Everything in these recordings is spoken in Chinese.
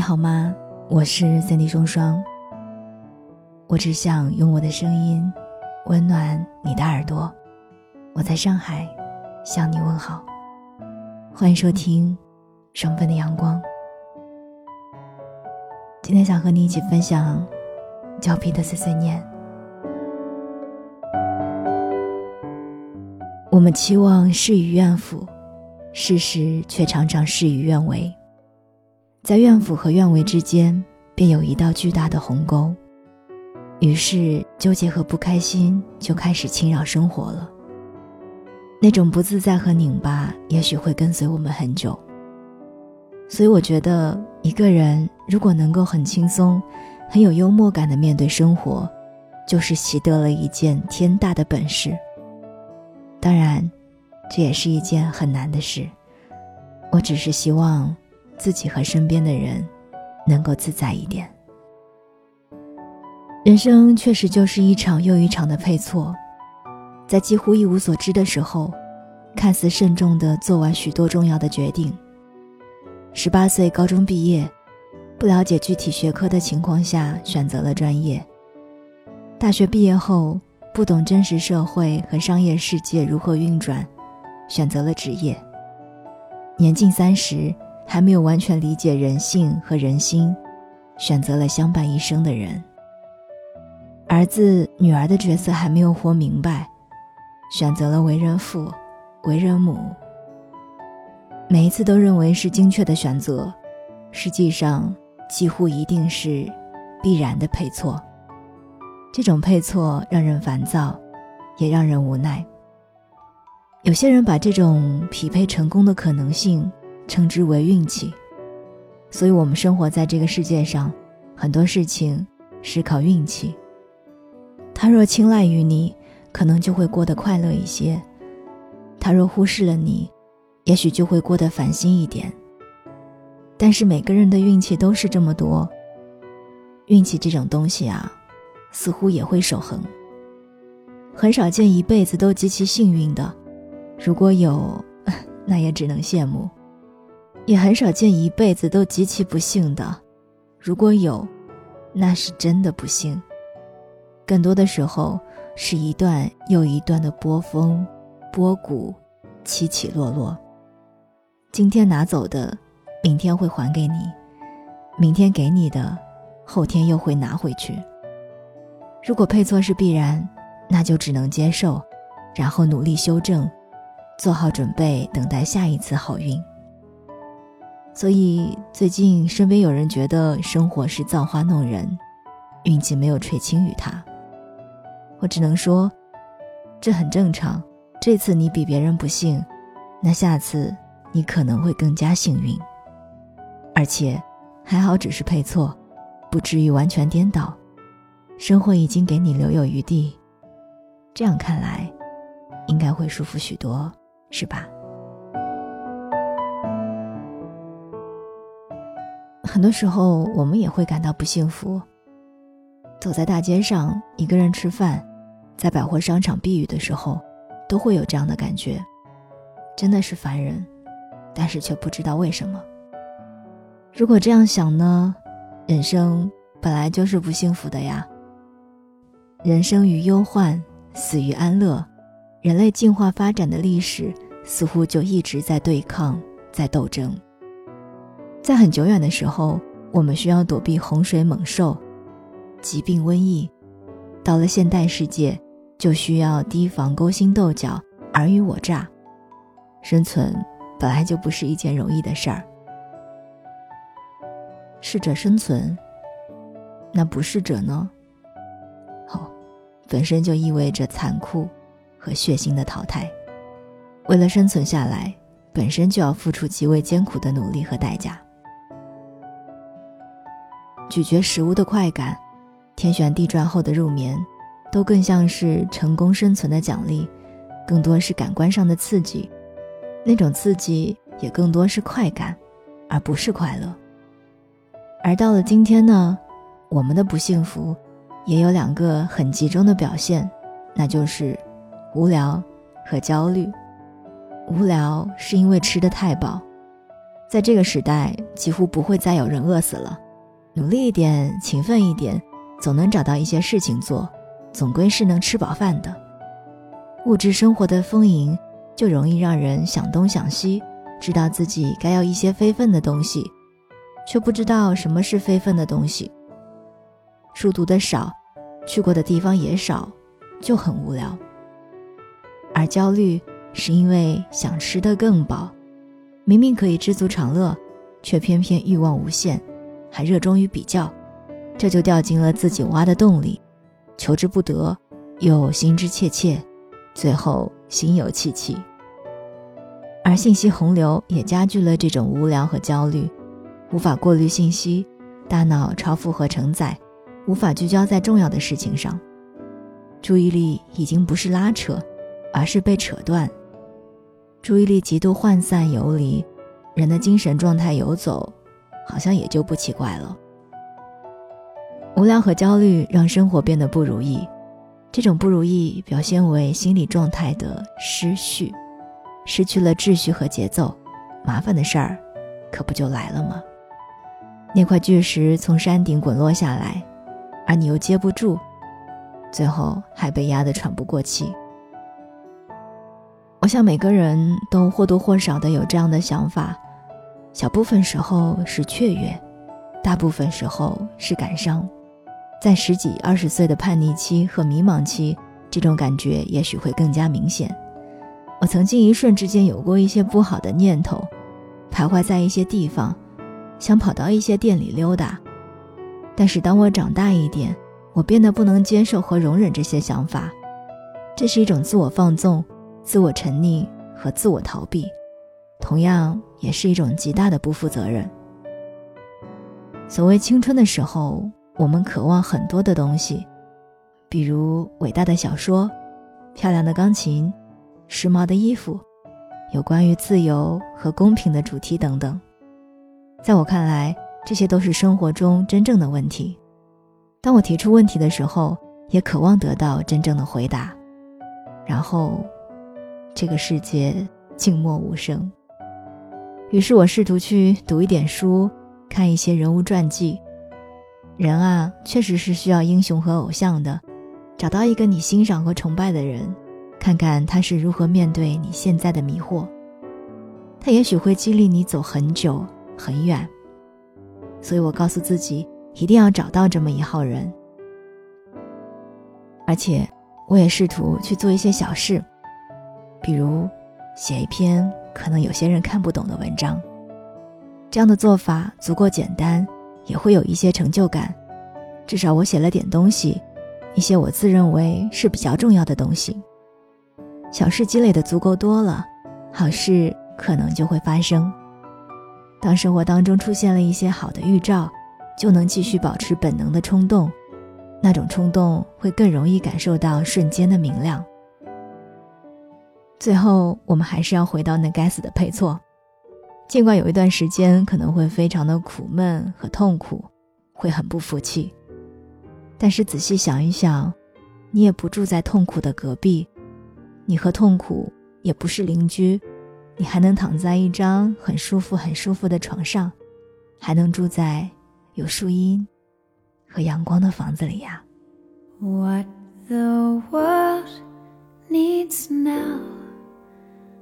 你好吗？我是三 D 双双。我只想用我的声音温暖你的耳朵。我在上海向你问好，欢迎收听双份的阳光。今天想和你一起分享胶皮的碎碎念。我们期望事与愿符，事实却常常事与愿违。在愿符和愿违之间，便有一道巨大的鸿沟，于是纠结和不开心就开始侵扰生活了。那种不自在和拧巴，也许会跟随我们很久。所以，我觉得一个人如果能够很轻松、很有幽默感的面对生活，就是习得了一件天大的本事。当然，这也是一件很难的事。我只是希望。自己和身边的人，能够自在一点。人生确实就是一场又一场的配错，在几乎一无所知的时候，看似慎重的做完许多重要的决定。十八岁高中毕业，不了解具体学科的情况下选择了专业。大学毕业后，不懂真实社会和商业世界如何运转，选择了职业。年近三十。还没有完全理解人性和人心，选择了相伴一生的人。儿子、女儿的角色还没有活明白，选择了为人父、为人母。每一次都认为是精确的选择，实际上几乎一定是必然的配错。这种配错让人烦躁，也让人无奈。有些人把这种匹配成功的可能性。称之为运气，所以我们生活在这个世界上，很多事情是靠运气。他若青睐于你，可能就会过得快乐一些；他若忽视了你，也许就会过得烦心一点。但是每个人的运气都是这么多，运气这种东西啊，似乎也会守恒。很少见一辈子都极其幸运的，如果有，那也只能羡慕。也很少见一辈子都极其不幸的，如果有，那是真的不幸。更多的时候，是一段又一段的波峰、波谷，起起落落。今天拿走的，明天会还给你；明天给你的，后天又会拿回去。如果配错是必然，那就只能接受，然后努力修正，做好准备，等待下一次好运。所以最近身边有人觉得生活是造化弄人，运气没有垂青于他。我只能说，这很正常。这次你比别人不幸，那下次你可能会更加幸运。而且还好只是配错，不至于完全颠倒。生活已经给你留有余地，这样看来，应该会舒服许多，是吧？很多时候，我们也会感到不幸福。走在大街上，一个人吃饭，在百货商场避雨的时候，都会有这样的感觉，真的是烦人，但是却不知道为什么。如果这样想呢，人生本来就是不幸福的呀。人生于忧患，死于安乐，人类进化发展的历史似乎就一直在对抗，在斗争。在很久远的时候，我们需要躲避洪水猛兽、疾病瘟疫；到了现代世界，就需要提防勾心斗角、尔虞我诈。生存本来就不是一件容易的事儿。适者生存，那不适者呢？哦，本身就意味着残酷和血腥的淘汰。为了生存下来，本身就要付出极为艰苦的努力和代价。咀嚼食物的快感，天旋地转后的入眠，都更像是成功生存的奖励，更多是感官上的刺激。那种刺激也更多是快感，而不是快乐。而到了今天呢，我们的不幸福，也有两个很集中的表现，那就是无聊和焦虑。无聊是因为吃的太饱，在这个时代，几乎不会再有人饿死了。努力一点，勤奋一点，总能找到一些事情做，总归是能吃饱饭的。物质生活的丰盈，就容易让人想东想西，知道自己该要一些非分的东西，却不知道什么是非分的东西。书读的少，去过的地方也少，就很无聊。而焦虑，是因为想吃得更饱。明明可以知足常乐，却偏偏欲望无限，还热衷于比较，这就掉进了自己挖的洞里，求之不得，又心之切切，最后心有戚戚。而信息洪流也加剧了这种无聊和焦虑，无法过滤信息，大脑超负荷承载，无法聚焦在重要的事情上，注意力已经不是拉扯，而是被扯断。注意力极度涣散游离，人的精神状态游走，好像也就不奇怪了。无聊和焦虑让生活变得不如意，这种不如意表现为心理状态的失序，失去了秩序和节奏，麻烦的事儿可不就来了吗？那块巨石从山顶滚落下来，而你又接不住，最后还被压得喘不过气。我想每个人都或多或少的有这样的想法，小部分时候是雀跃，大部分时候是感伤。在十几二十岁的叛逆期和迷茫期，这种感觉也许会更加明显。我曾经一瞬之间有过一些不好的念头，徘徊在一些地方，想跑到一些店里溜达。但是当我长大一点，我变得不能接受和容忍这些想法，这是一种自我放纵。自我沉溺和自我逃避，同样也是一种极大的不负责任。所谓青春的时候，我们渴望很多的东西，比如伟大的小说、漂亮的钢琴、时髦的衣服、有关于自由和公平的主题等等。在我看来，这些都是生活中真正的问题。当我提出问题的时候，也渴望得到真正的回答，然后。这个世界静默无声。于是我试图去读一点书，看一些人物传记。人啊，确实是需要英雄和偶像的。找到一个你欣赏和崇拜的人，看看他是如何面对你现在的迷惑。他也许会激励你走很久很远。所以我告诉自己，一定要找到这么一号人。而且，我也试图去做一些小事。比如，写一篇可能有些人看不懂的文章。这样的做法足够简单，也会有一些成就感。至少我写了点东西，一些我自认为是比较重要的东西。小事积累的足够多了，好事可能就会发生。当生活当中出现了一些好的预兆，就能继续保持本能的冲动。那种冲动会更容易感受到瞬间的明亮。最后，我们还是要回到那该死的配错。尽管有一段时间可能会非常的苦闷和痛苦，会很不服气，但是仔细想一想，你也不住在痛苦的隔壁，你和痛苦也不是邻居，你还能躺在一张很舒服、很舒服的床上，还能住在有树荫和阳光的房子里呀。What the world needs now.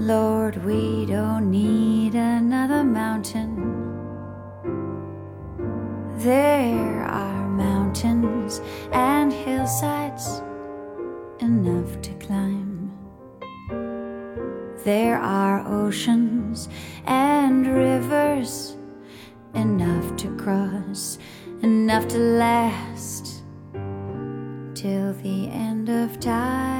Lord, we don't need another mountain. There are mountains and hillsides enough to climb. There are oceans and rivers enough to cross, enough to last till the end of time.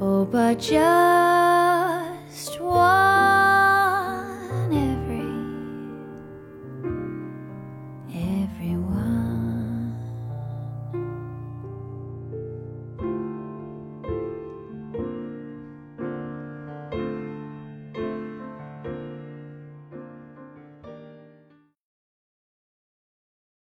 oh, but just one.